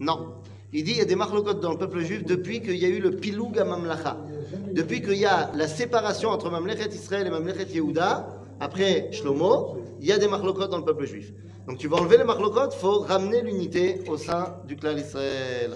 Non. Il dit il y a des marlocotes dans le peuple juif depuis qu'il y a eu le piloug à Mamlacha. Depuis qu'il y a la séparation entre Mamlechet Israël et Mamlechet Yehuda, après Shlomo, il y a des marlocotes dans le peuple juif. Donc tu vas enlever les marlocotes, il faut ramener l'unité au sein du clan Israël.